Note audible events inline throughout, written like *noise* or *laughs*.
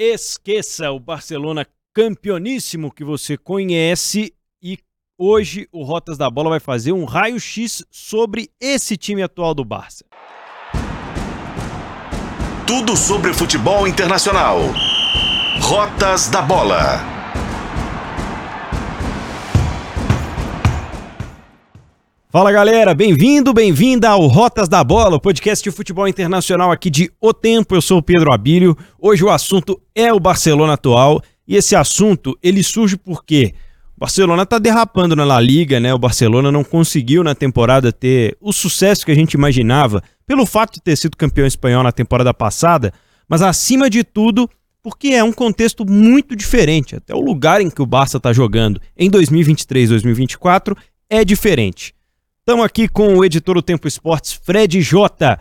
Esqueça o Barcelona campeoníssimo que você conhece e hoje o Rotas da Bola vai fazer um raio-x sobre esse time atual do Barça. Tudo sobre futebol internacional. Rotas da Bola. Fala galera, bem-vindo, bem-vinda ao Rotas da Bola, o podcast de futebol internacional aqui de O Tempo. Eu sou o Pedro Abílio. Hoje o assunto é o Barcelona atual e esse assunto ele surge porque o Barcelona está derrapando na La Liga, né? O Barcelona não conseguiu na temporada ter o sucesso que a gente imaginava pelo fato de ter sido campeão espanhol na temporada passada, mas acima de tudo porque é um contexto muito diferente. Até o lugar em que o Barça está jogando em 2023, 2024 é diferente. Estamos aqui com o editor do Tempo Esportes, Fred Jota.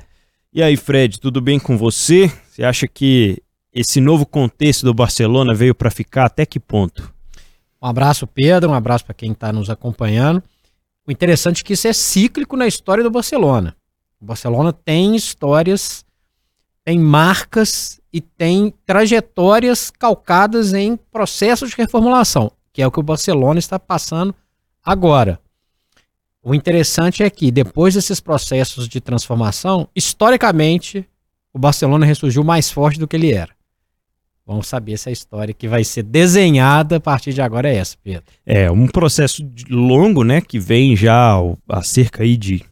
E aí, Fred, tudo bem com você? Você acha que esse novo contexto do Barcelona veio para ficar até que ponto? Um abraço, Pedro, um abraço para quem está nos acompanhando. O interessante é que isso é cíclico na história do Barcelona. O Barcelona tem histórias, tem marcas e tem trajetórias calcadas em processos de reformulação, que é o que o Barcelona está passando agora. O interessante é que, depois desses processos de transformação, historicamente, o Barcelona ressurgiu mais forte do que ele era. Vamos saber se a história que vai ser desenhada a partir de agora é essa, Pedro. É, um processo longo, né, que vem já há cerca aí de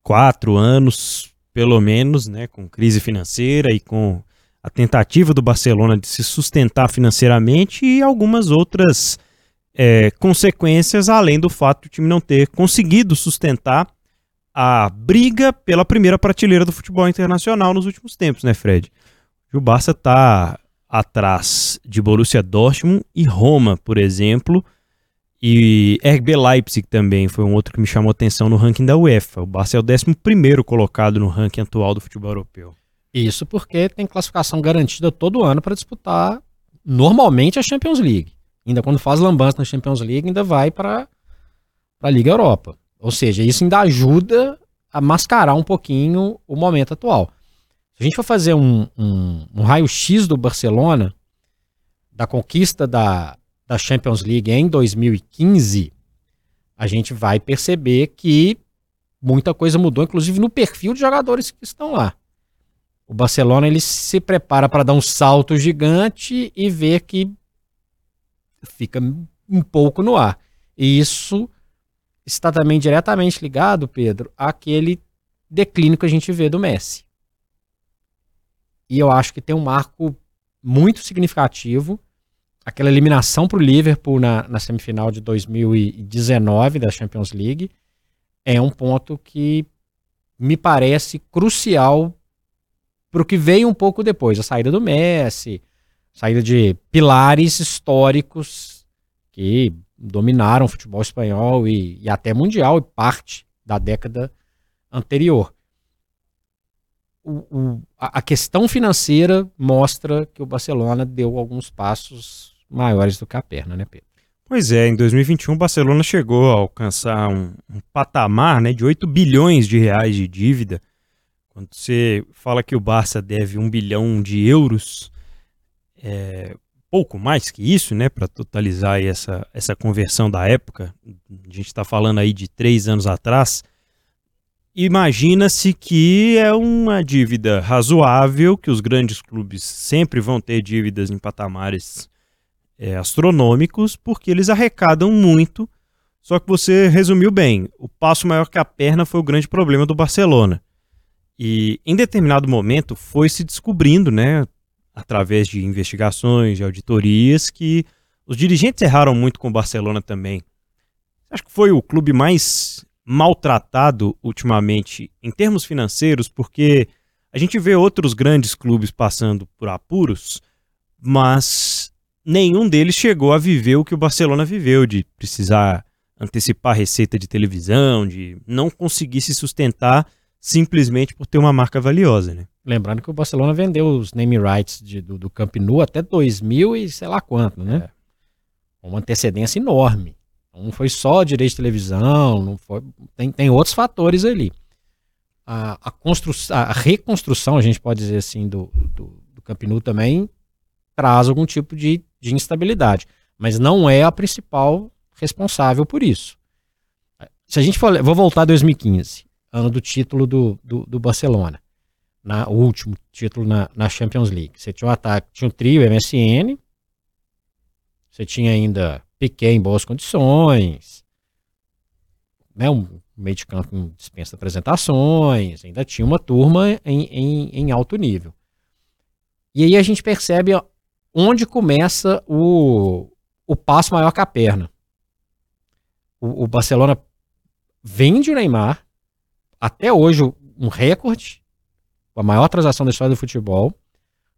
quatro anos, pelo menos, né, com crise financeira e com a tentativa do Barcelona de se sustentar financeiramente e algumas outras é, consequências, além do fato de o time não ter conseguido sustentar a briga pela primeira prateleira do futebol internacional nos últimos tempos, né, Fred? O Barça está atrás de Borussia Dortmund e Roma, por exemplo, e RB Leipzig também foi um outro que me chamou atenção no ranking da UEFA. O Barça é o 11 colocado no ranking atual do futebol europeu. Isso porque tem classificação garantida todo ano para disputar normalmente a Champions League ainda quando faz lambança na Champions League, ainda vai para a Liga Europa. Ou seja, isso ainda ajuda a mascarar um pouquinho o momento atual. Se a gente for fazer um, um, um raio-x do Barcelona, da conquista da, da Champions League em 2015, a gente vai perceber que muita coisa mudou, inclusive no perfil de jogadores que estão lá. O Barcelona ele se prepara para dar um salto gigante e ver que fica um pouco no ar. E isso está também diretamente ligado, Pedro, àquele declínio que a gente vê do Messi. E eu acho que tem um marco muito significativo. Aquela eliminação para o Liverpool na, na semifinal de 2019 da Champions League é um ponto que me parece crucial para o que veio um pouco depois. A saída do Messi, saída de pilares históricos que dominaram o futebol espanhol e, e até mundial e parte da década anterior. O, o, a, questão financeira mostra que o Barcelona deu alguns passos maiores do que a perna, né, Pedro? Pois é, em 2021 o Barcelona chegou a alcançar um, um, patamar né, de 8 bilhões de reais de dívida. Quando você fala que o Barça deve 1 bilhão de euros, é, pouco mais que isso, né, para totalizar essa, essa conversão da época, a gente está falando aí de três anos atrás, imagina-se que é uma dívida razoável, que os grandes clubes sempre vão ter dívidas em patamares é, astronômicos, porque eles arrecadam muito, só que você resumiu bem, o passo maior que a perna foi o grande problema do Barcelona. E em determinado momento foi se descobrindo, né, através de investigações, de auditorias, que os dirigentes erraram muito com o Barcelona também. Acho que foi o clube mais maltratado ultimamente em termos financeiros, porque a gente vê outros grandes clubes passando por apuros, mas nenhum deles chegou a viver o que o Barcelona viveu, de precisar antecipar receita de televisão, de não conseguir se sustentar simplesmente por ter uma marca valiosa, né? Lembrando que o Barcelona vendeu os name rights de, do, do Camp Nou até 2000 e sei lá quanto, né? É. Uma antecedência enorme. Não foi só direito de televisão, não foi, tem, tem outros fatores ali. A, a, constru, a reconstrução, a gente pode dizer assim, do, do, do Camp Nou também traz algum tipo de, de instabilidade. Mas não é a principal responsável por isso. Se a gente for. Vou voltar a 2015, ano do título do, do, do Barcelona. Na, o último título na, na Champions League. Você tinha um ataque, tinha um trio MSN, você tinha ainda Piquet em boas condições, né, um meio de campo com dispensa apresentações, ainda tinha uma turma em, em, em alto nível. E aí a gente percebe onde começa o, o passo maior que a perna. O, o Barcelona vende o Neymar, até hoje um recorde, a maior transação da história do futebol,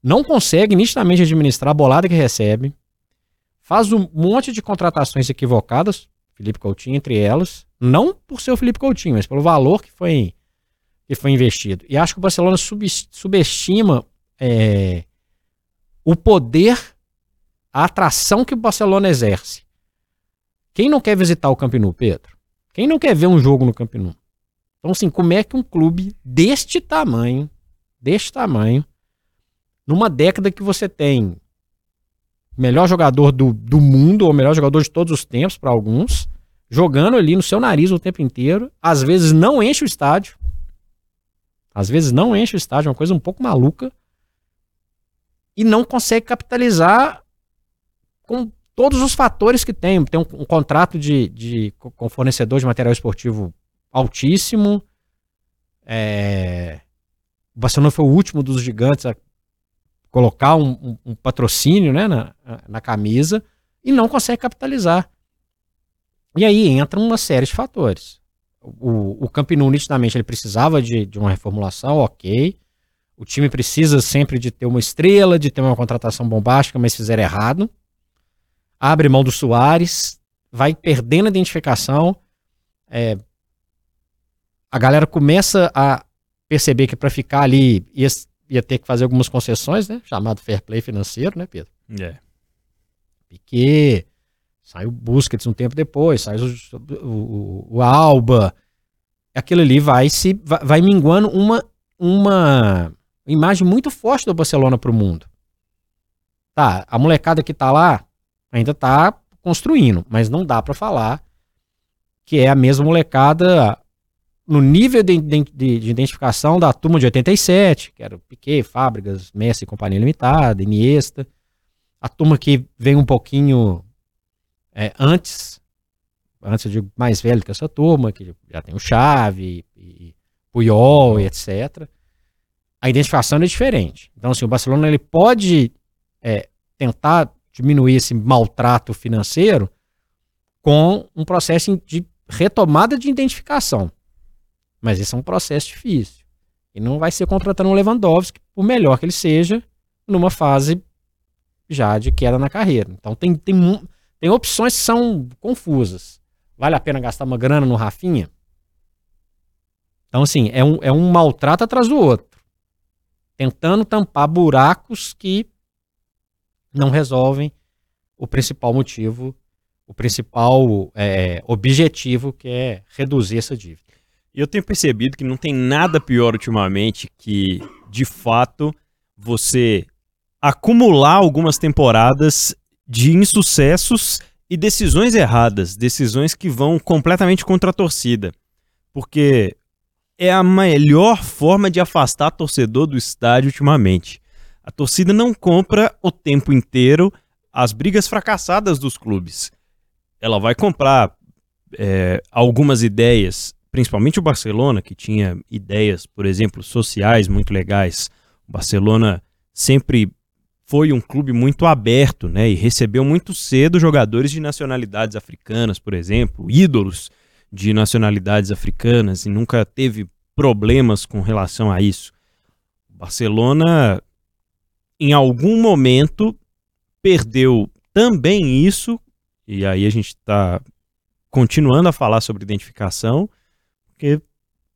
não consegue nitidamente administrar a bolada que recebe, faz um monte de contratações equivocadas, Felipe Coutinho entre elas, não por ser o Felipe Coutinho, mas pelo valor que foi, que foi investido. E acho que o Barcelona subestima é, o poder, a atração que o Barcelona exerce. Quem não quer visitar o Camp Nou, Pedro? Quem não quer ver um jogo no Camp Nou? Então, assim, como é que um clube deste tamanho, deste tamanho, numa década que você tem melhor jogador do, do mundo, ou melhor jogador de todos os tempos para alguns, jogando ali no seu nariz o tempo inteiro, às vezes não enche o estádio, às vezes não enche o estádio, é uma coisa um pouco maluca, e não consegue capitalizar com todos os fatores que tem. Tem um, um contrato de, de, com fornecedor de material esportivo altíssimo. É, o Barcelona foi o último dos gigantes a colocar um, um, um patrocínio né, na, na camisa e não consegue capitalizar. E aí entra uma série de fatores. O, o Camp nitidamente, ele precisava de, de uma reformulação, ok. O time precisa sempre de ter uma estrela, de ter uma contratação bombástica, mas fizeram errado. Abre mão do Soares, vai perdendo a identificação. É, a galera começa a perceber que para ficar ali ia, ia, ter que fazer algumas concessões, né? Chamado fair play financeiro, né, Pedro? É. Piquet, saiu o Busquets um tempo depois, sai o, o, o, Alba. Aquilo ali vai se vai, vai minguando uma uma imagem muito forte do Barcelona para o mundo. Tá, a molecada que tá lá ainda tá construindo, mas não dá para falar que é a mesma molecada no nível de, de, de, identificação da turma de 87, que era Piquet, Fábricas, Messi Companhia Limitada, Iniesta, a turma que vem um pouquinho é, antes, antes digo mais velho que essa turma, que já tem o Chave, e Puyol e etc a identificação é diferente. Então, assim, o Barcelona ele pode é, tentar diminuir esse maltrato financeiro com um processo de retomada de identificação. Mas esse é um processo difícil. E não vai ser contratando um Lewandowski, por melhor que ele seja, numa fase já de queda na carreira. Então tem, tem, tem opções que são confusas. Vale a pena gastar uma grana no Rafinha? Então, assim, é um, é um maltrato atrás do outro tentando tampar buracos que não resolvem o principal motivo, o principal é, objetivo, que é reduzir essa dívida. Eu tenho percebido que não tem nada pior ultimamente que, de fato, você acumular algumas temporadas de insucessos e decisões erradas, decisões que vão completamente contra a torcida. Porque é a melhor forma de afastar torcedor do estádio ultimamente. A torcida não compra o tempo inteiro as brigas fracassadas dos clubes. Ela vai comprar é, algumas ideias, principalmente o Barcelona, que tinha ideias, por exemplo, sociais muito legais. O Barcelona sempre foi um clube muito aberto, né? E recebeu muito cedo jogadores de nacionalidades africanas, por exemplo, ídolos de nacionalidades africanas e nunca teve problemas com relação a isso. Barcelona, em algum momento, perdeu também isso, e aí a gente está continuando a falar sobre identificação, porque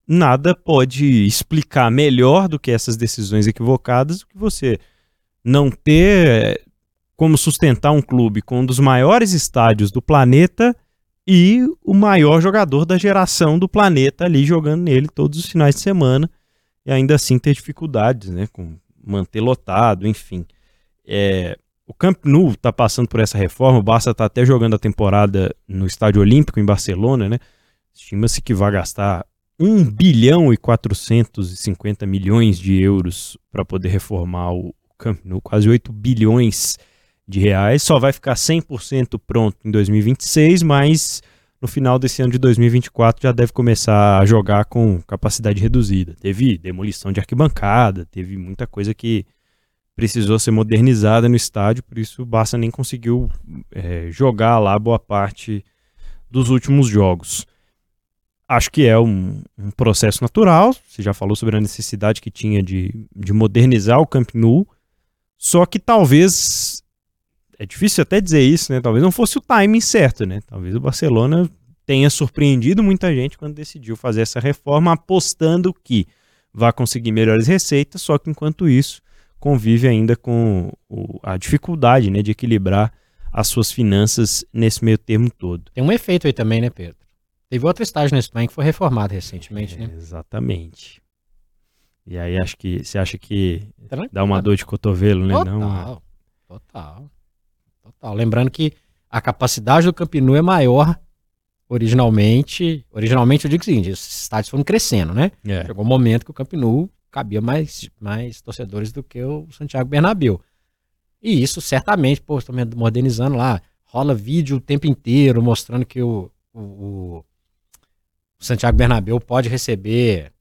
nada pode explicar melhor do que essas decisões equivocadas do que você não ter como sustentar um clube com um dos maiores estádios do planeta e o maior jogador da geração do planeta ali jogando nele todos os finais de semana e ainda assim ter dificuldades, né, com manter lotado, enfim. É, o Camp Nou está passando por essa reforma, o Barça está até jogando a temporada no Estádio Olímpico em Barcelona, né? Estima-se que vai gastar 1 bilhão e 450 milhões de euros para poder reformar o Camp Nou, quase 8 bilhões de reais. Só vai ficar 100% pronto em 2026, mas no final desse ano de 2024 já deve começar a jogar com capacidade reduzida. Teve demolição de arquibancada, teve muita coisa que precisou ser modernizada no estádio, por isso o Barça nem conseguiu é, jogar lá boa parte dos últimos jogos. Acho que é um, um, processo natural, você já falou sobre a necessidade que tinha de, de modernizar o Camp Nou, só que talvez, é difícil até dizer isso, né? Talvez não fosse o timing certo, né? Talvez o Barcelona tenha surpreendido muita gente quando decidiu fazer essa reforma, apostando que vai conseguir melhores receitas, só que enquanto isso convive ainda com o, a dificuldade né, de equilibrar as suas finanças nesse meio termo todo. Tem um efeito aí também, né, Pedro? Teve outro estágio na Espanha que foi reformado recentemente, né? Exatamente. E aí acho que você acha que dá uma dor de cotovelo, né? Total, Não... total, total. Lembrando que a capacidade do Campinu é maior originalmente. Originalmente eu digo o seguinte: esses estádios foram crescendo, né? É. Chegou um momento que o Campinu cabia mais, mais torcedores do que o Santiago Bernabéu. E isso certamente, pô, estão modernizando lá. Rola vídeo o tempo inteiro mostrando que o, o, o Santiago Bernabéu pode receber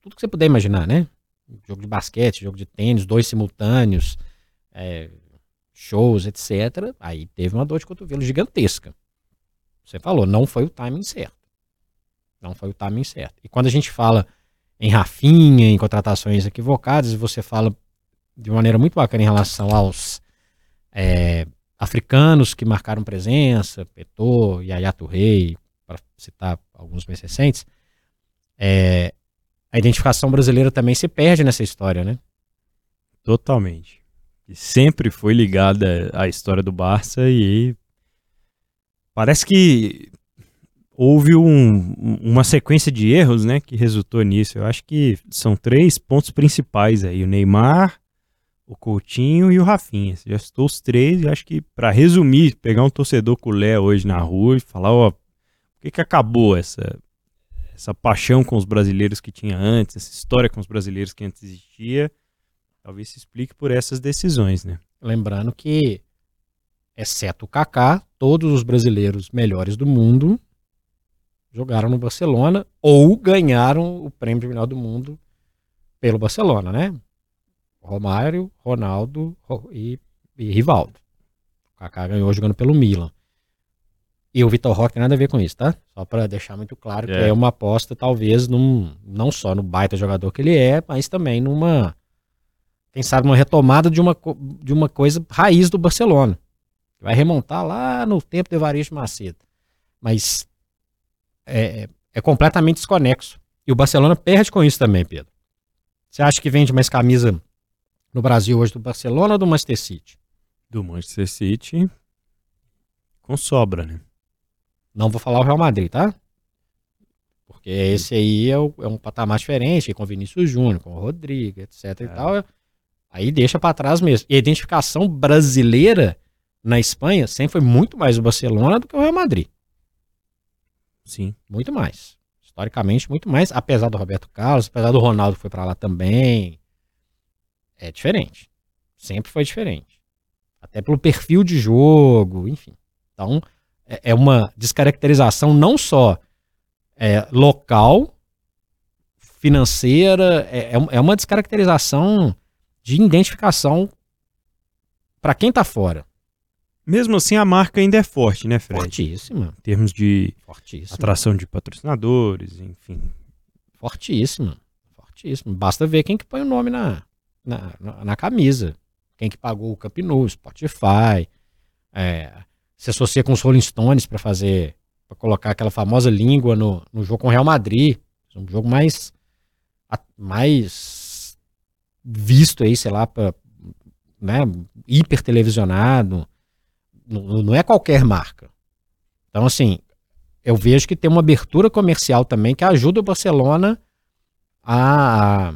tudo que você puder imaginar, né? Jogo de basquete, jogo de tênis, dois simultâneos, é, shows, etc. Aí teve uma dor de cotovelo gigantesca. Você falou, não foi o timing certo. Não foi o timing certo. E quando a gente fala em Rafinha, em contratações equivocadas, você fala de maneira muito bacana em relação aos é, africanos que marcaram presença, Petô, Yaya Touré, para citar alguns mais recentes, é, a identificação brasileira também se perde nessa história, né? Totalmente. E sempre foi ligada à história do Barça e parece que houve um, uma sequência de erros, né, que resultou nisso. Eu acho que são três pontos principais aí: o Neymar, o Coutinho e o Rafinha. Já citou os três. E acho que para resumir, pegar um torcedor culé hoje na rua e falar, ó, que que acabou essa essa paixão com os brasileiros que tinha antes, essa história com os brasileiros que antes existia, talvez se explique por essas decisões, né? Lembrando que exceto o Kaká, todos os brasileiros melhores do mundo jogaram no Barcelona ou ganharam o prêmio de melhor do mundo pelo Barcelona, né? Romário, Ronaldo e, e Rivaldo. O Kaká ganhou jogando pelo Milan. E o Vitor Roque tem nada a ver com isso, tá? Só para deixar muito claro é. que é uma aposta, talvez, num, não só no baita jogador que ele é, mas também numa, quem sabe, uma retomada de uma, de uma coisa raiz do Barcelona. Vai remontar lá no tempo do Evaristo Macedo. Mas é, é completamente desconexo. E o Barcelona perde com isso também, Pedro. Você acha que vende mais camisa no Brasil hoje do Barcelona ou do Manchester City? Do Manchester City com sobra, né? Não vou falar o Real Madrid, tá? Porque esse aí é, o, é um patamar diferente, com o Vinícius Júnior, com o Rodrigo, etc é. e tal. Aí deixa para trás mesmo. E a identificação brasileira na Espanha sempre foi muito mais o Barcelona do que o Real Madrid. Sim. Muito mais. Historicamente, muito mais. Apesar do Roberto Carlos, apesar do Ronaldo que foi para lá também. É diferente. Sempre foi diferente. Até pelo perfil de jogo, enfim. Então, é, é uma descaracterização não só é, local, financeira, é, é, é uma descaracterização de identificação para quem está fora. Mesmo assim, a marca ainda é forte, né, Fred? Fortíssima. Em termos de Fortíssima. atração de patrocinadores, enfim. Fortíssima. Fortíssima. Basta ver quem que põe o nome na, na, na, camisa. Quem que pagou o Camp Nou, Spotify. É, se associa com os Rolling Stones para fazer, para colocar aquela famosa língua no, no jogo com o Real Madrid. Um jogo mais, mais visto aí, sei lá, pra, né, hiper televisionado não, não é qualquer marca. Então, assim, eu vejo que tem uma abertura comercial também que ajuda o Barcelona a,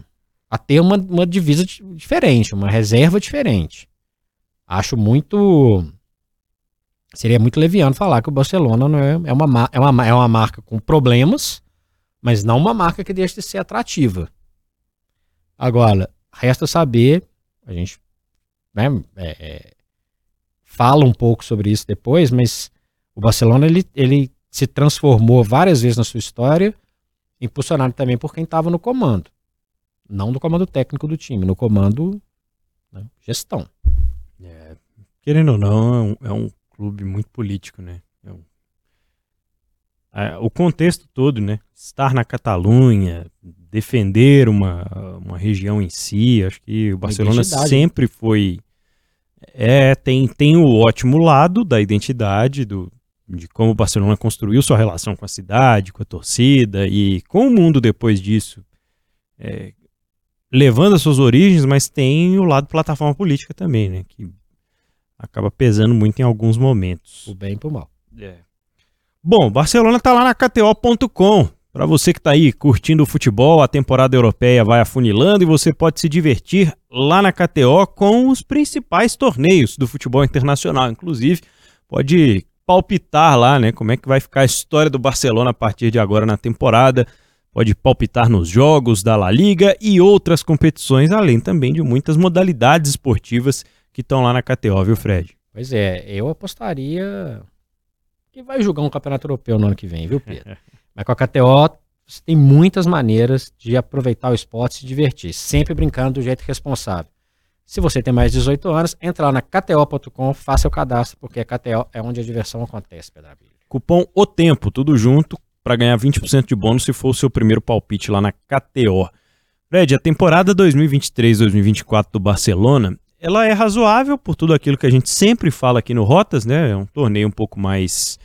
a ter uma, uma divisa diferente, uma reserva diferente. Acho muito. Seria muito leviano falar que o Barcelona não é, é, uma, é, uma, é uma marca com problemas, mas não uma marca que deixa de ser atrativa. Agora, resta saber, a gente né, é, é, fala um pouco sobre isso depois, mas o Barcelona ele, ele se transformou várias vezes na sua história, impulsionado também por quem estava no comando. Não no comando técnico do time, no comando né, gestão. É, querendo ou não, é um, é um, clube muito político, né? Um, é, o contexto todo, né? Estar na Catalunha, defender uma, uma região em si, acho que o Barcelona sempre foi é, tem, tem o ótimo lado da identidade, do, de como o Barcelona construiu sua relação com a cidade, com a torcida e com o mundo depois disso. É, levando as suas origens, mas tem o lado plataforma política também, né? Que acaba pesando muito em alguns momentos. O bem e o mal. É. Bom, Barcelona tá lá na KTO.com. Para você que está aí curtindo o futebol, a temporada europeia vai afunilando e você pode se divertir lá na KTO com os principais torneios do futebol internacional. Inclusive, pode palpitar lá, né? Como é que vai ficar a história do Barcelona a partir de agora na temporada. Pode palpitar nos jogos da La Liga e outras competições, além também de muitas modalidades esportivas que estão lá na KTO, viu, Fred? Pois é, eu apostaria que vai jogar um campeonato europeu no ano que vem, viu, Pedro? *laughs* Mas com a KTO, você tem muitas maneiras de aproveitar o esporte e se divertir, sempre brincando do jeito responsável. Se você tem mais de 18 anos, entra lá na kto.com, faça o cadastro, porque a KTO é onde a diversão acontece, Pedrabilho. Cupom O Tempo, tudo junto, para ganhar 20% de bônus se for o seu primeiro palpite lá na KTO. Fred, a temporada 2023-2024 do Barcelona, ela é razoável por tudo aquilo que a gente sempre fala aqui no Rotas, né? É um torneio um pouco mais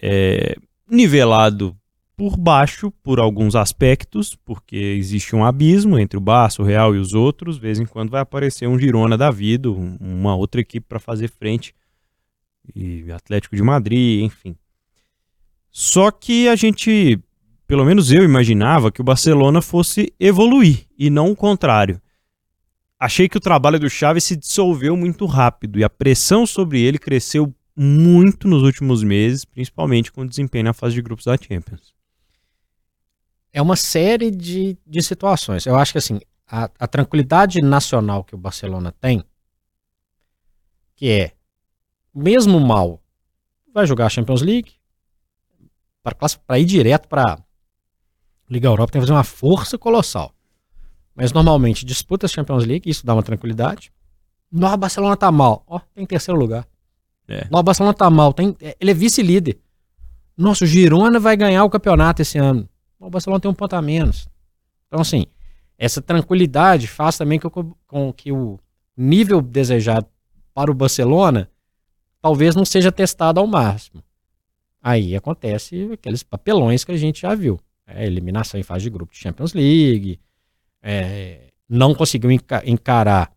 é, nivelado por baixo por alguns aspectos, porque existe um abismo entre o Barça, o Real e os outros. De vez em quando vai aparecer um Girona da vida, uma outra equipe para fazer frente, e Atlético de Madrid, enfim. Só que a gente, pelo menos eu imaginava que o Barcelona fosse evoluir e não o contrário. Achei que o trabalho do Xavi se dissolveu muito rápido e a pressão sobre ele cresceu muito nos últimos meses, principalmente com o desempenho na fase de grupos da Champions é uma série de, de situações. Eu acho que assim, a, a tranquilidade nacional que o Barcelona tem, que é, mesmo mal, vai jogar a Champions League, para ir direto para Liga Europa tem que fazer uma força colossal. Mas normalmente disputa a Champions League, isso dá uma tranquilidade. Nossa, Barcelona tá mal. Ó, tem terceiro lugar. É. Barcelona tá mal. Tem, ele é vice-líder. Nossa, o Girona vai ganhar o campeonato esse ano o Barcelona tem um ponto a menos. Então, assim, essa tranquilidade faz também com, com que o nível desejado para o Barcelona talvez não seja testado ao máximo. Aí acontece aqueles papelões que a gente já viu. É, eliminação em fase de grupo de Champions League, é, não conseguiu encarar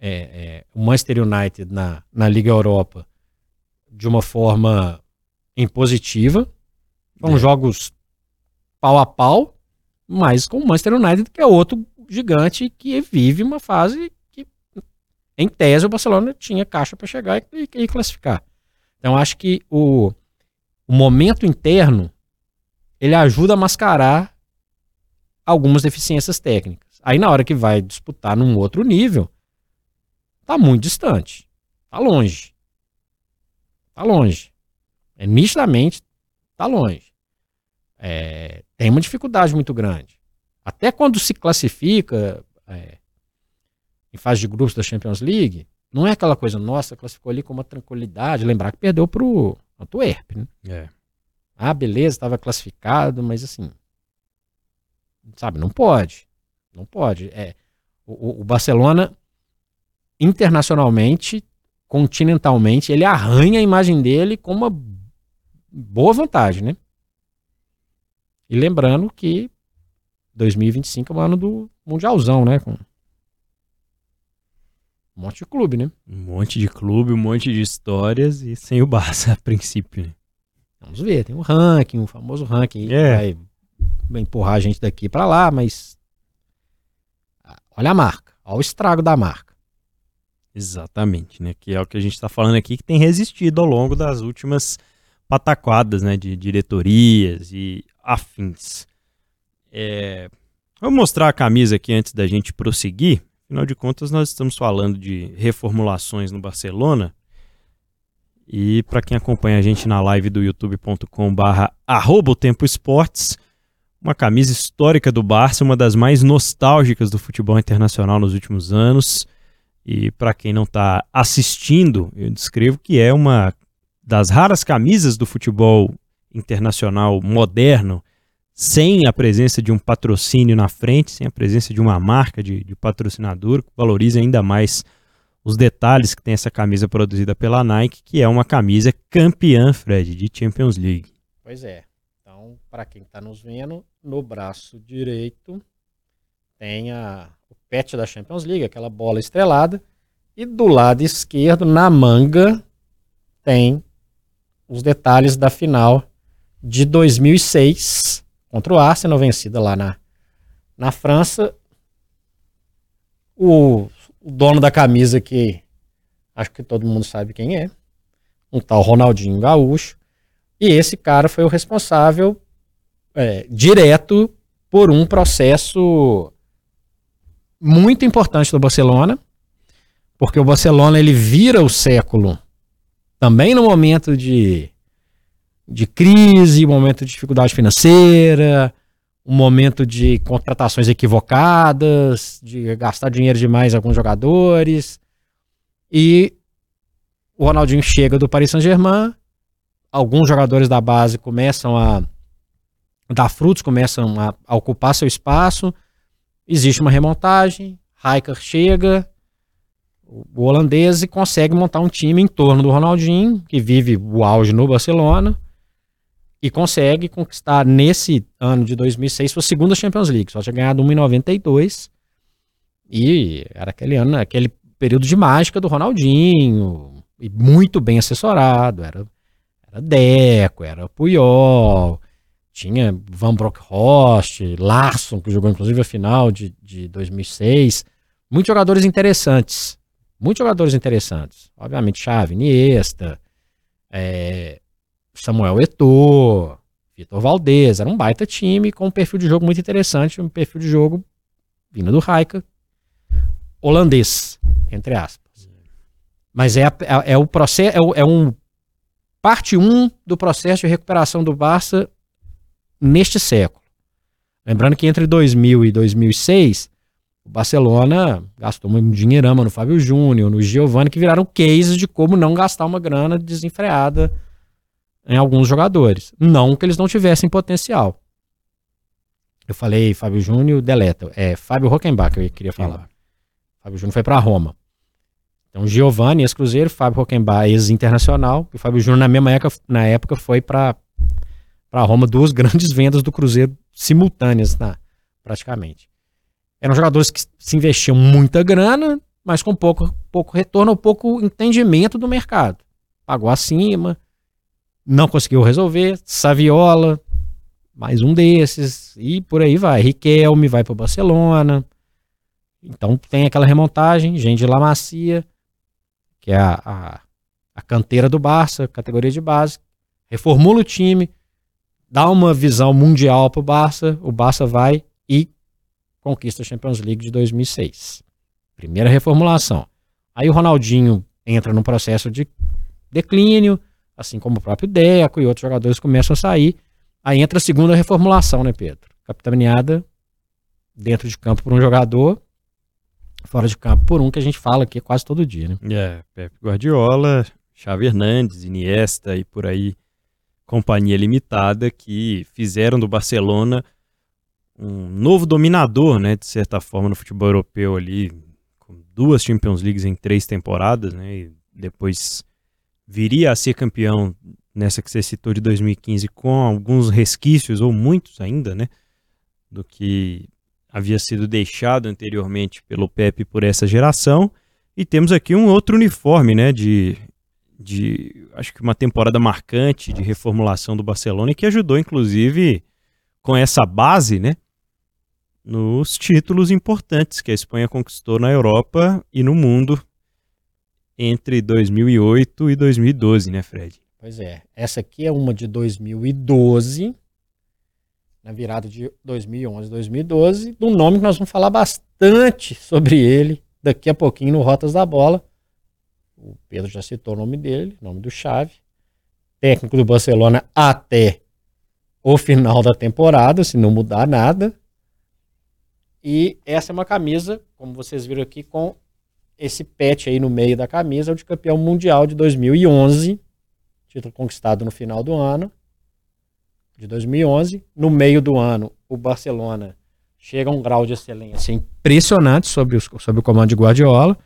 é, é, o Manchester United na, na Liga Europa de uma forma impositiva. Foram é. jogos pau a pau, mas com o Manchester United, que é outro gigante que vive uma fase que, em tese, o Barcelona tinha caixa para chegar e, e, classificar. Então, acho que o, o momento interno ele ajuda a mascarar algumas deficiências técnicas. Aí, na hora que vai disputar num outro nível, tá muito distante. Tá longe. Tá longe. É nitidamente tá longe. É, tem uma dificuldade muito grande. Até quando se classifica é, em fase de grupos da Champions League, não é aquela coisa, nossa, classificou ali com uma tranquilidade. Lembrar que perdeu pro Antwerp, né? É. Ah, beleza, estava classificado, mas assim, sabe, não pode. Não pode. É, o, o Barcelona, internacionalmente, continentalmente, ele arranha a imagem dele com uma boa vantagem, né? E lembrando que 2025 é o ano do Mundialzão, né? Com um monte de clube, né? Um monte de clube, um monte de histórias e sem o Barça *laughs* a princípio, né? Vamos ver, tem um ranking, o um famoso ranking é. vai empurrar a gente daqui para lá, mas olha a marca, olha o estrago da marca. Exatamente, né? Que é o que a gente está falando aqui, que tem resistido ao longo das últimas pataquadas, né? De diretorias e afins. É... Vou mostrar a camisa aqui antes da gente prosseguir. Afinal de contas, nós estamos falando de reformulações no Barcelona. E para quem acompanha a gente na live do youtube.com/barra Tempo Esportes, uma camisa histórica do Barça, uma das mais nostálgicas do futebol internacional nos últimos anos. E para quem não está assistindo, eu descrevo que é uma das raras camisas do futebol internacional moderno, sem a presença de um patrocínio na frente, sem a presença de uma marca de, de patrocinador, que valorize ainda mais os detalhes que tem essa camisa produzida pela Nike, que é uma camisa campeã, Fred, de Champions League. Pois é. Para quem está nos vendo, no braço direito tem a, o pet da Champions League, aquela bola estrelada, e do lado esquerdo, na manga, tem os detalhes da final de 2006 contra o Arsenal, vencida lá na, na França. O, o dono da camisa que acho que todo mundo sabe quem é, um tal Ronaldinho Gaúcho, e esse cara foi o responsável é, direto por um processo muito importante do Barcelona, porque o Barcelona ele vira o século também no momento de, de crise, momento de dificuldade financeira, um momento de contratações equivocadas, de gastar dinheiro demais em alguns jogadores. E o Ronaldinho chega do Paris Saint-Germain, alguns jogadores da base começam a dar frutos, começam a, a ocupar seu espaço. Existe uma remontagem, Rijker chega, o holandês e consegue montar um time em torno do Ronaldinho, que vive o auge no Barcelona, e consegue conquistar nesse ano de 2006 sua segunda Champions League. Só tinha ganhado uma em 92 e era aquele ano, aquele período de mágica do Ronaldinho, e muito bem assessorado, era, era Deco, era Puyol, tinha Van Bronckhorst, Larson, que jogou inclusive a final de, de 2006, muitos jogadores interessantes. Muitos jogadores interessantes. Obviamente, Chave, Iniesta, é, Samuel Eto'o, Vitor Valdez. Era um baita time com um perfil de jogo muito interessante, um perfil de jogo vindo do Raika, holandês, entre aspas. Mas é, é, é o processo, é, é um parte 1 um do processo de recuperação do Barça neste século. Lembrando que entre 2000 e 2006 o Barcelona gastou um dinheirama no Fábio Júnior, no Giovanni, que viraram cases de como não gastar uma grana desenfreada em alguns jogadores. Não que eles não tivessem potencial. Eu falei Fábio Júnior, deleta. É Fábio Rockenbach que eu queria falar. Sim. Fábio Júnior foi para Roma. Então, Giovanni, ex-Cruzeiro, Fábio Rockenbach, ex-Internacional. E o Fábio Júnior, na mesma época, na época foi para Roma, duas *laughs* grandes vendas do Cruzeiro simultâneas, na, praticamente. Eram jogadores que se investiam muita grana, mas com pouco, pouco retorno ou pouco entendimento do mercado. Pagou acima, não conseguiu resolver. Saviola, mais um desses, e por aí vai. Riquelme vai para o Barcelona. Então tem aquela remontagem, gente de La Macia, que é a, a, a canteira do Barça, categoria de base, reformula o time, dá uma visão mundial para o Barça, o Barça vai e conquista a Champions League de 2006. Primeira reformulação. Aí o Ronaldinho entra num processo de declínio, assim como o próprio Deco e outros jogadores começam a sair. Aí entra a segunda reformulação, né, Pedro? Capitaneada dentro de campo por um jogador, fora de campo por um, que a gente fala aqui quase todo dia, né? É, Pepe Guardiola, Xavi Hernandes, Iniesta e por aí, companhia limitada, que fizeram do Barcelona um novo dominador, né, de certa forma, no futebol europeu ali, com duas Champions Leagues em três temporadas, né, e depois viria a ser campeão nessa que você citou de 2015 com alguns resquícios, ou muitos ainda, né, do que havia sido deixado anteriormente pelo Pepe por essa geração. E temos aqui um outro uniforme, né, de, de acho que uma temporada marcante de reformulação do Barcelona e que ajudou, inclusive, com essa base, né, nos títulos importantes que a Espanha conquistou na Europa e no mundo entre 2008 e 2012, né, Fred? Pois é. Essa aqui é uma de 2012, na virada de 2011 2012, de um nome que nós vamos falar bastante sobre ele daqui a pouquinho no Rotas da Bola. O Pedro já citou o nome dele, nome do Chave. Técnico do Barcelona até o final da temporada, se não mudar nada. E essa é uma camisa, como vocês viram aqui, com esse pet aí no meio da camisa, é o de campeão mundial de 2011, título conquistado no final do ano, de 2011. No meio do ano, o Barcelona chega a um grau de excelência impressionante sobre, os, sobre o comando de Guardiola.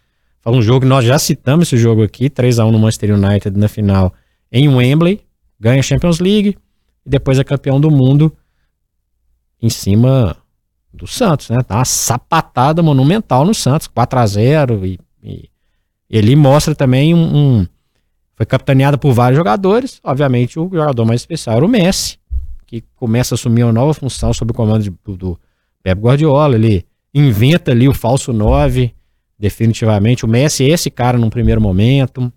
Foi um jogo que nós já citamos esse jogo aqui, 3 a 1 no Manchester United na final em Wembley, ganha a Champions League e depois é campeão do mundo em cima do Santos, né? Tá uma sapatada monumental no Santos, 4 a 0 e, e ele mostra também um, um, foi capitaneado por vários jogadores, obviamente o jogador mais especial era o Messi, que começa a assumir uma nova função sob o comando de, do, do Pep Guardiola, ele inventa ali o falso 9, definitivamente, o Messi é esse cara num primeiro momento,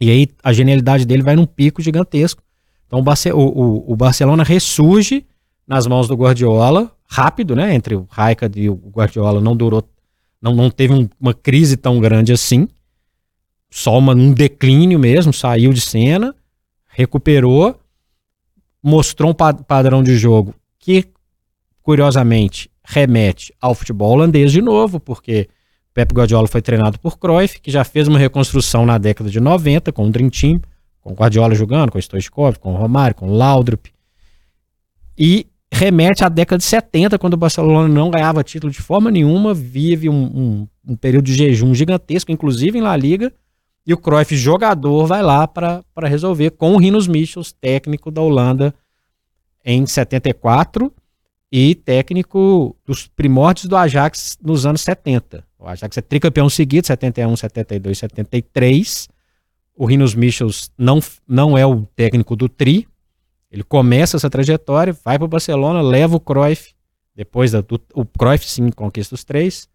e aí a genialidade dele vai num pico gigantesco, então o, o, o Barcelona ressurge nas mãos do Guardiola, rápido, né? Entre o Raikkonen e o Guardiola não durou, não, não teve um, uma crise tão grande assim. Só uma, um declínio mesmo, saiu de cena, recuperou, mostrou um pa padrão de jogo que, curiosamente, remete ao futebol holandês de novo, porque Pep Guardiola foi treinado por Cruyff, que já fez uma reconstrução na década de 90 com o Dream Team, com Guardiola jogando, com Stoichkov, com Romário, com Laudrup. E remete à década de 70, quando o Barcelona não ganhava título de forma nenhuma, vive um, um, um período de jejum gigantesco, inclusive em La Liga, e o Cruyff, jogador, vai lá para resolver com o Rinos Michels, técnico da Holanda, em 74 e técnico dos primórdios do Ajax nos anos 70. O Ajax é tricampeão seguido, 71, 72, 73. O Rinos Michels não, não é o técnico do Tri, ele começa essa trajetória, vai para o Barcelona, leva o Cruyff, depois do, o Cruyff sim conquista os três,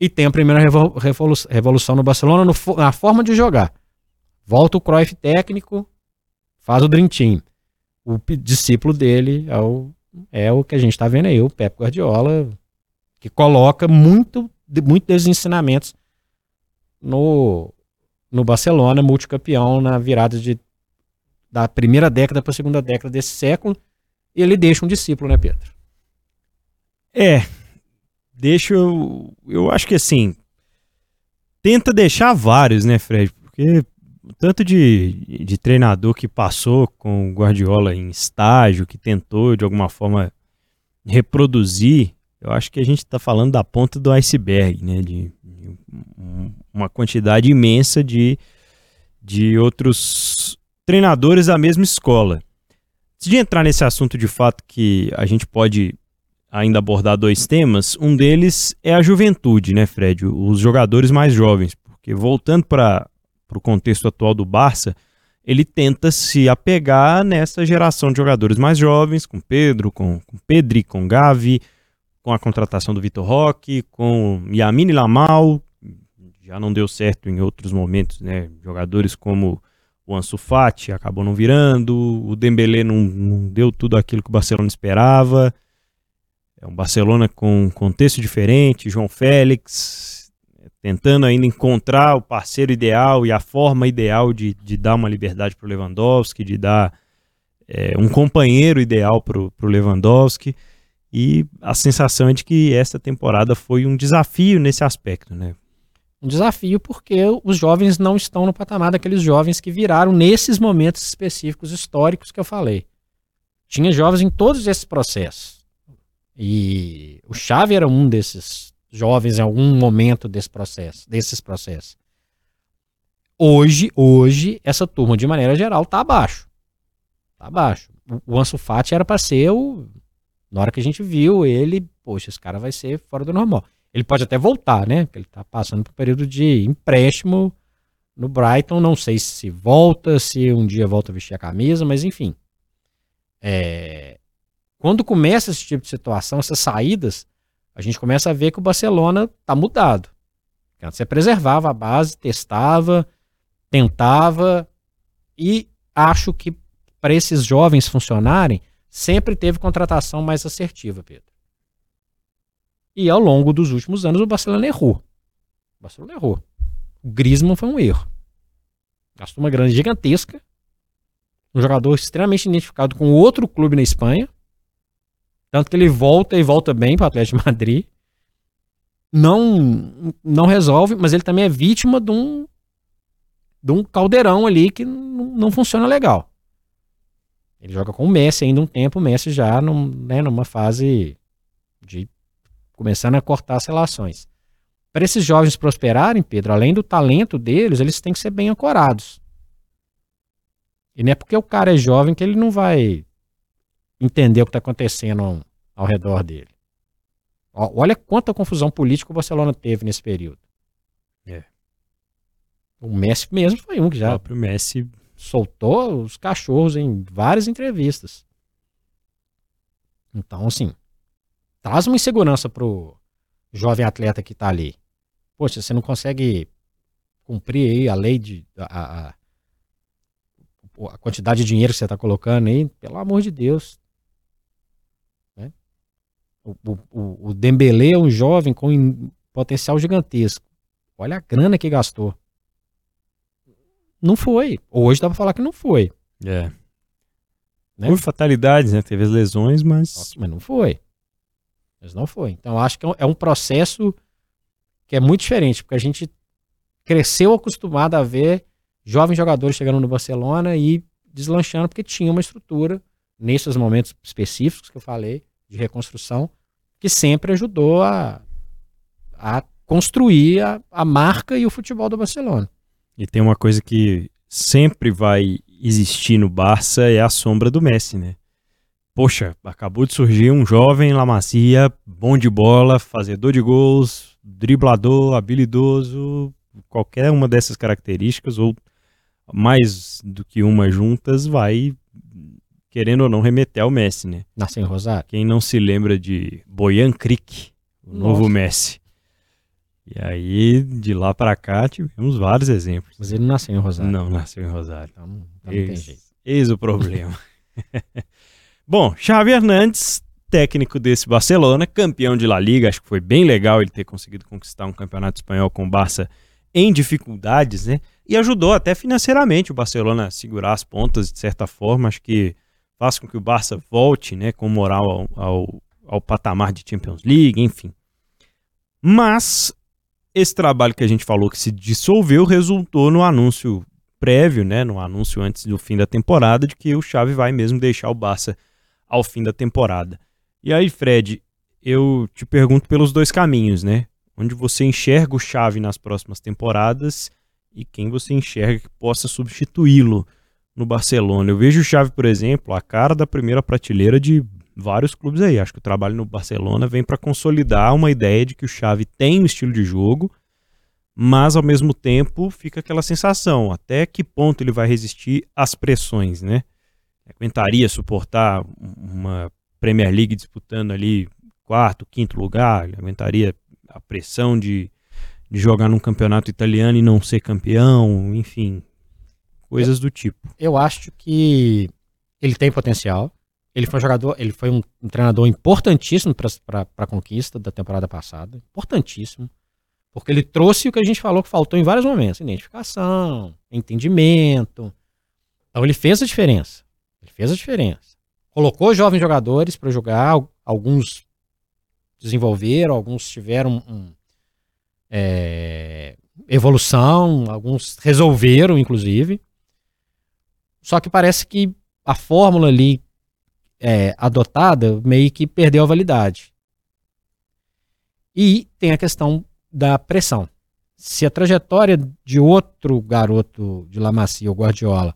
e tem a primeira revolução, revolução no Barcelona no, na forma de jogar. Volta o Cruyff técnico, faz o Dream Team. O discípulo dele é o, é o que a gente está vendo aí, o Pep Guardiola, que coloca muito, muito desses ensinamentos no, no Barcelona, multicampeão na virada de da primeira década para a segunda década desse século, e ele deixa um discípulo, né, Pedro? É, deixa eu, eu acho que assim, tenta deixar vários, né, Fred? Porque tanto de, de treinador que passou com o Guardiola em estágio, que tentou de alguma forma reproduzir, eu acho que a gente está falando da ponta do iceberg, né? De, de uma quantidade imensa de, de outros treinadores da mesma escola. Antes de entrar nesse assunto de fato que a gente pode ainda abordar dois temas, um deles é a juventude, né, Fred? Os jogadores mais jovens. Porque voltando para o contexto atual do Barça, ele tenta se apegar nessa geração de jogadores mais jovens, com Pedro, com, com Pedri, com Gavi, com a contratação do Vitor Roque, com Yamini Lamal, já não deu certo em outros momentos, né? Jogadores como o Ansu Fati acabou não virando, o Dembélé não, não, deu tudo aquilo que o Barcelona esperava. É um Barcelona com um contexto diferente, João Félix é, tentando ainda encontrar o parceiro ideal e a forma ideal de, de dar uma liberdade para o Lewandowski, de dar é, um companheiro ideal para o Lewandowski. E a sensação é de que essa temporada foi um desafio nesse aspecto, né? um desafio porque os jovens não estão no patamar daqueles jovens que viraram nesses momentos específicos históricos que eu falei. Tinha jovens em todos esses processos. E o Chave era um desses jovens em algum momento desse processo, desses processos. Hoje, hoje, essa turma, de maneira geral, está abaixo. Está abaixo. O Ansu Fati era para ser o. Na hora que a gente viu ele, poxa, esse cara vai ser fora do normal. Ele pode até voltar, né? Porque ele está passando por um período de empréstimo no Brighton. Não sei se volta, se um dia volta a vestir a camisa, mas enfim. É... Quando começa esse tipo de situação, essas saídas, a gente começa a ver que o Barcelona está mudado. Você preservava a base, testava, tentava e acho que para esses jovens funcionarem, sempre teve contratação mais assertiva, Pedro. E ao longo dos últimos anos o Barcelona errou. O Barcelona errou. O Griezmann foi um erro. Gastou uma grana gigantesca. Um jogador extremamente identificado com outro clube na Espanha. Tanto que ele volta e volta bem para o Atlético de Madrid. Não, não resolve, mas ele também é vítima de um, de um caldeirão ali que não, não funciona legal. Ele joga com o Messi ainda um tempo, o Messi já num, né, numa fase de começando a cortar as relações. Para esses jovens prosperarem, Pedro, além do talento deles, eles têm que ser bem ancorados. E não é porque o cara é jovem que ele não vai entender o que está acontecendo ao redor dele. Olha quanta confusão política o Barcelona teve nesse período. É. O Messi mesmo foi um que já. O próprio Messi soltou os cachorros em várias entrevistas. Então, assim, traz uma insegurança pro jovem atleta que tá ali. Poxa, você não consegue cumprir aí a lei de. A, a, a quantidade de dinheiro que você tá colocando aí, pelo amor de Deus. Né? O, o, o Dembele é um jovem com potencial gigantesco. Olha a grana que gastou. Não foi. Hoje dá pra falar que não foi. É. Né? Por fatalidades, né? Teve as lesões, mas. Nossa, mas não foi. Mas não foi. Então acho que é um processo que é muito diferente, porque a gente cresceu acostumado a ver jovens jogadores chegando no Barcelona e deslanchando, porque tinha uma estrutura, nesses momentos específicos que eu falei, de reconstrução, que sempre ajudou a, a construir a, a marca e o futebol do Barcelona. E tem uma coisa que sempre vai existir no Barça é a sombra do Messi, né? Poxa, acabou de surgir um jovem La Macia, bom de bola, fazedor de gols, driblador, habilidoso, qualquer uma dessas características ou mais do que uma juntas vai querendo ou não remeter ao Messi, né? Nasceu em Rosário. Quem não se lembra de Boyan Crick, o Nossa. novo Messi? E aí, de lá para cá, tivemos vários exemplos. Mas ele nasceu em Rosário. Não, nasceu em Rosário. Então, então não tem jeito. Eis o problema. *laughs* Bom, Xavi Hernandes, técnico desse Barcelona, campeão de La Liga, acho que foi bem legal ele ter conseguido conquistar um campeonato espanhol com o Barça em dificuldades, né? E ajudou até financeiramente o Barcelona a segurar as pontas de certa forma, acho que faz com que o Barça volte, né, com moral ao, ao, ao patamar de Champions League, enfim. Mas esse trabalho que a gente falou que se dissolveu resultou no anúncio prévio, né, no anúncio antes do fim da temporada, de que o Xavi vai mesmo deixar o Barça ao fim da temporada. E aí, Fred, eu te pergunto pelos dois caminhos, né? Onde você enxerga o Xavi nas próximas temporadas e quem você enxerga que possa substituí-lo no Barcelona. Eu vejo o Xavi, por exemplo, a cara da primeira prateleira de vários clubes aí. Acho que o trabalho no Barcelona vem para consolidar uma ideia de que o Xavi tem um estilo de jogo, mas ao mesmo tempo fica aquela sensação, até que ponto ele vai resistir às pressões, né? Aguentaria suportar uma Premier League disputando ali quarto, quinto lugar, aguentaria a pressão de, de jogar num campeonato italiano e não ser campeão, enfim, coisas do tipo. Eu acho que ele tem potencial, ele foi um jogador, ele foi um, treinador importantíssimo para a conquista da temporada passada. Importantíssimo. Porque ele trouxe o que a gente falou que faltou em vários momentos: identificação, entendimento. Então ele fez a diferença. Ele fez a diferença. Colocou jovens jogadores para jogar, alguns desenvolveram, alguns tiveram um, é, evolução, alguns resolveram, inclusive. Só que parece que a fórmula ali é, adotada meio que perdeu a validade. E tem a questão da pressão. Se a trajetória de outro garoto de La Macia, o Guardiola,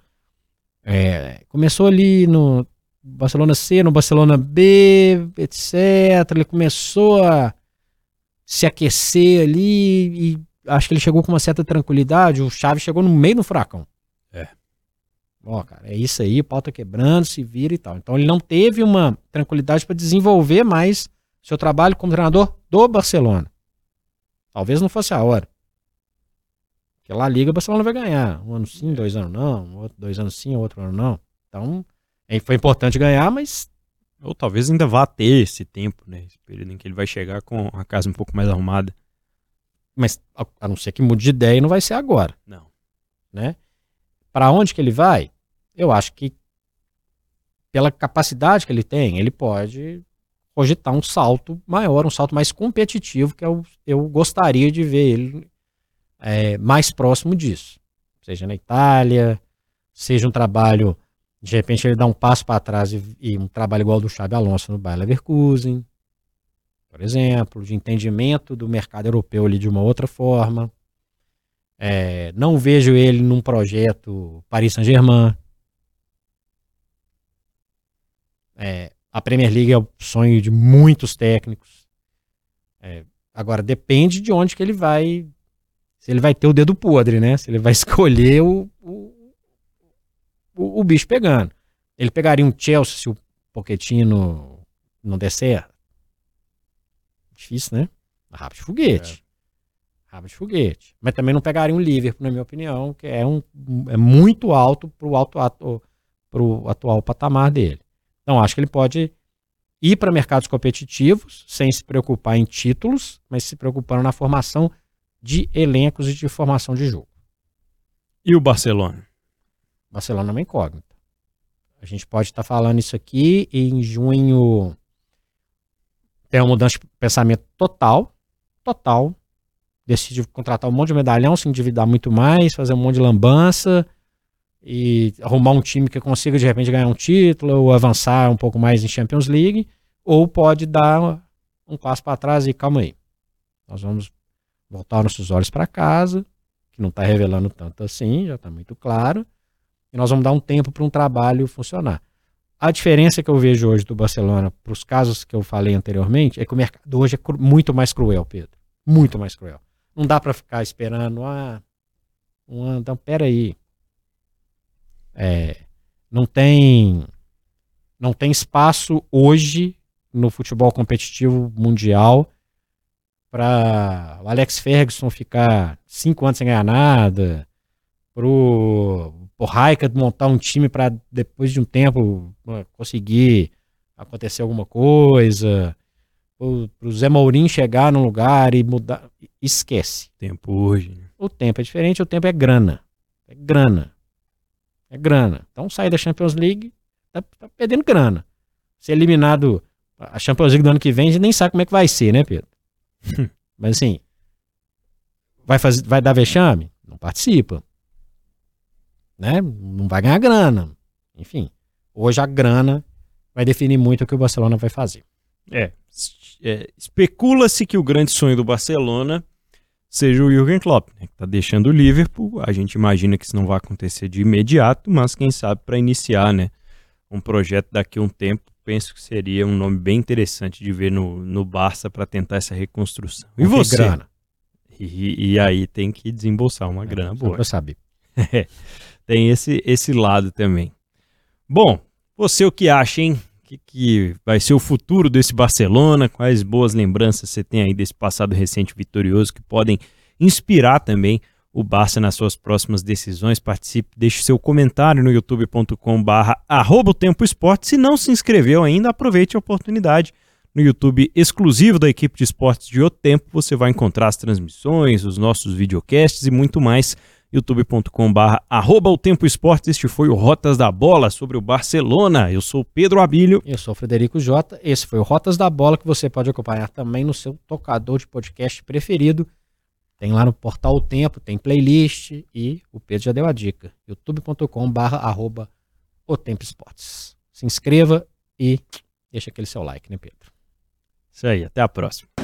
é, começou ali no Barcelona C, no Barcelona B, etc. Ele começou a se aquecer ali e acho que ele chegou com uma certa tranquilidade. O Chaves chegou no meio do furacão. Ó, cara, é isso aí, o pau tá quebrando, se vira e tal. Então ele não teve uma tranquilidade para desenvolver mais seu trabalho como treinador do Barcelona. Talvez não fosse a hora. Porque lá Liga o Barcelona vai ganhar. Um ano sim, dois anos não. Dois anos sim, outro ano não. Então, é, foi importante ganhar, mas. Ou talvez ainda vá ter esse tempo, né? Esse período em que ele vai chegar com a casa um pouco mais arrumada. Mas a, a não ser que mude de ideia, não vai ser agora. Não. Né? Para onde que ele vai? Eu acho que pela capacidade que ele tem, ele pode cogitar um salto maior, um salto mais competitivo, que eu, eu gostaria de ver ele é, mais próximo disso. Seja na Itália, seja um trabalho, de repente ele dá um passo para trás e, e, um trabalho igual do Xabi Alonso no Bayer Leverkusen, por exemplo, de entendimento do mercado europeu ali de uma outra forma. É, não vejo ele num projeto Paris Saint-Germain. É, a Premier League é o sonho de muitos técnicos. É, agora, depende de onde que ele vai. Se ele vai ter o dedo podre, né? Se ele vai *laughs* escolher o, o, o, o bicho pegando. Ele pegaria um Chelsea se o Pochettino não der certo? Difícil, né? Rápido de foguete. É. Rápido de foguete. Mas também não pegaria um Liverpool, na minha opinião, que é, um, é muito alto para o alto, pro atual patamar dele. Então, acho que ele pode ir para mercados competitivos sem se preocupar em títulos, mas se preocupando na formação de elencos e de formação de jogo. E o Barcelona? Barcelona é uma incógnita. A gente pode estar tá falando isso aqui em junho. Tem uma mudança de pensamento total, total. Decide contratar um monte de medalhão, se endividar muito mais, fazer um monte de lambança e arrumar um time que consiga de repente ganhar um título ou avançar um pouco mais em Champions League, ou pode dar um passo para trás e calma aí. Nós vamos voltar nossos olhos para casa, que não está revelando tanto assim, já está muito claro, e nós vamos dar um tempo para um trabalho funcionar. A diferença que eu vejo hoje do Barcelona para os casos que eu falei anteriormente é que o mercado hoje é muito mais cruel, Pedro. Muito mais cruel. Não dá para ficar esperando, ah, um, então peraí, é, não tem não tem espaço hoje no futebol competitivo mundial para o Alex Ferguson ficar cinco anos sem ganhar nada, pro o Raika montar um time para depois de um tempo conseguir acontecer alguma coisa, pro, pro Zé Mourinho chegar num lugar e mudar, esquece. Tempo hoje. Né? O tempo é diferente, o tempo é grana. É grana. É grana. Então sair da Champions League tá, tá perdendo grana. Ser eliminado. A Champions League do ano que vem, a gente nem sabe como é que vai ser, né, Pedro? *laughs* Mas assim, vai, fazer, vai dar vexame? Não participa. Né? Não vai ganhar grana. Enfim, hoje a grana vai definir muito o que o Barcelona vai fazer. É, é especula-se que o grande sonho do Barcelona seja o Jürgen Klopp, né, que está deixando o Liverpool. A gente imagina que isso não vai acontecer de imediato, mas quem sabe para iniciar né, um projeto daqui a um tempo, penso que seria um nome bem interessante de ver no, no Barça para tentar essa reconstrução. E você? Grana. E, e, aí tem que desembolsar uma é, grana boa. Eu saber. *laughs* tem esse, esse lado também. Bom, você o que acha, hein? Que, que vai ser o futuro desse Barcelona? Quais boas lembranças você tem aí desse passado recente vitorioso que podem inspirar também o Barça nas suas próximas decisões? Participe, deixe seu comentário no youtube.com barra arroba o tempo esporte. Se não se inscreveu ainda, aproveite a oportunidade. No YouTube exclusivo da equipe de esportes de O Tempo, você vai encontrar as transmissões, os nossos videocasts e muito mais youtube.com/barra arroba o Tempo Esportes. Este foi o Rotas da Bola sobre o Barcelona. Eu sou Pedro Abílio. Eu sou Frederico Jota. Esse foi o Rotas da Bola que você pode acompanhar também no seu tocador de podcast preferido. Tem lá no portal O Tempo, tem playlist e o Pedro já deu a dica. youtube.com/barra arroba o Tempo Esportes. Se inscreva e deixa aquele seu like, né, Pedro? Isso aí, até a próxima.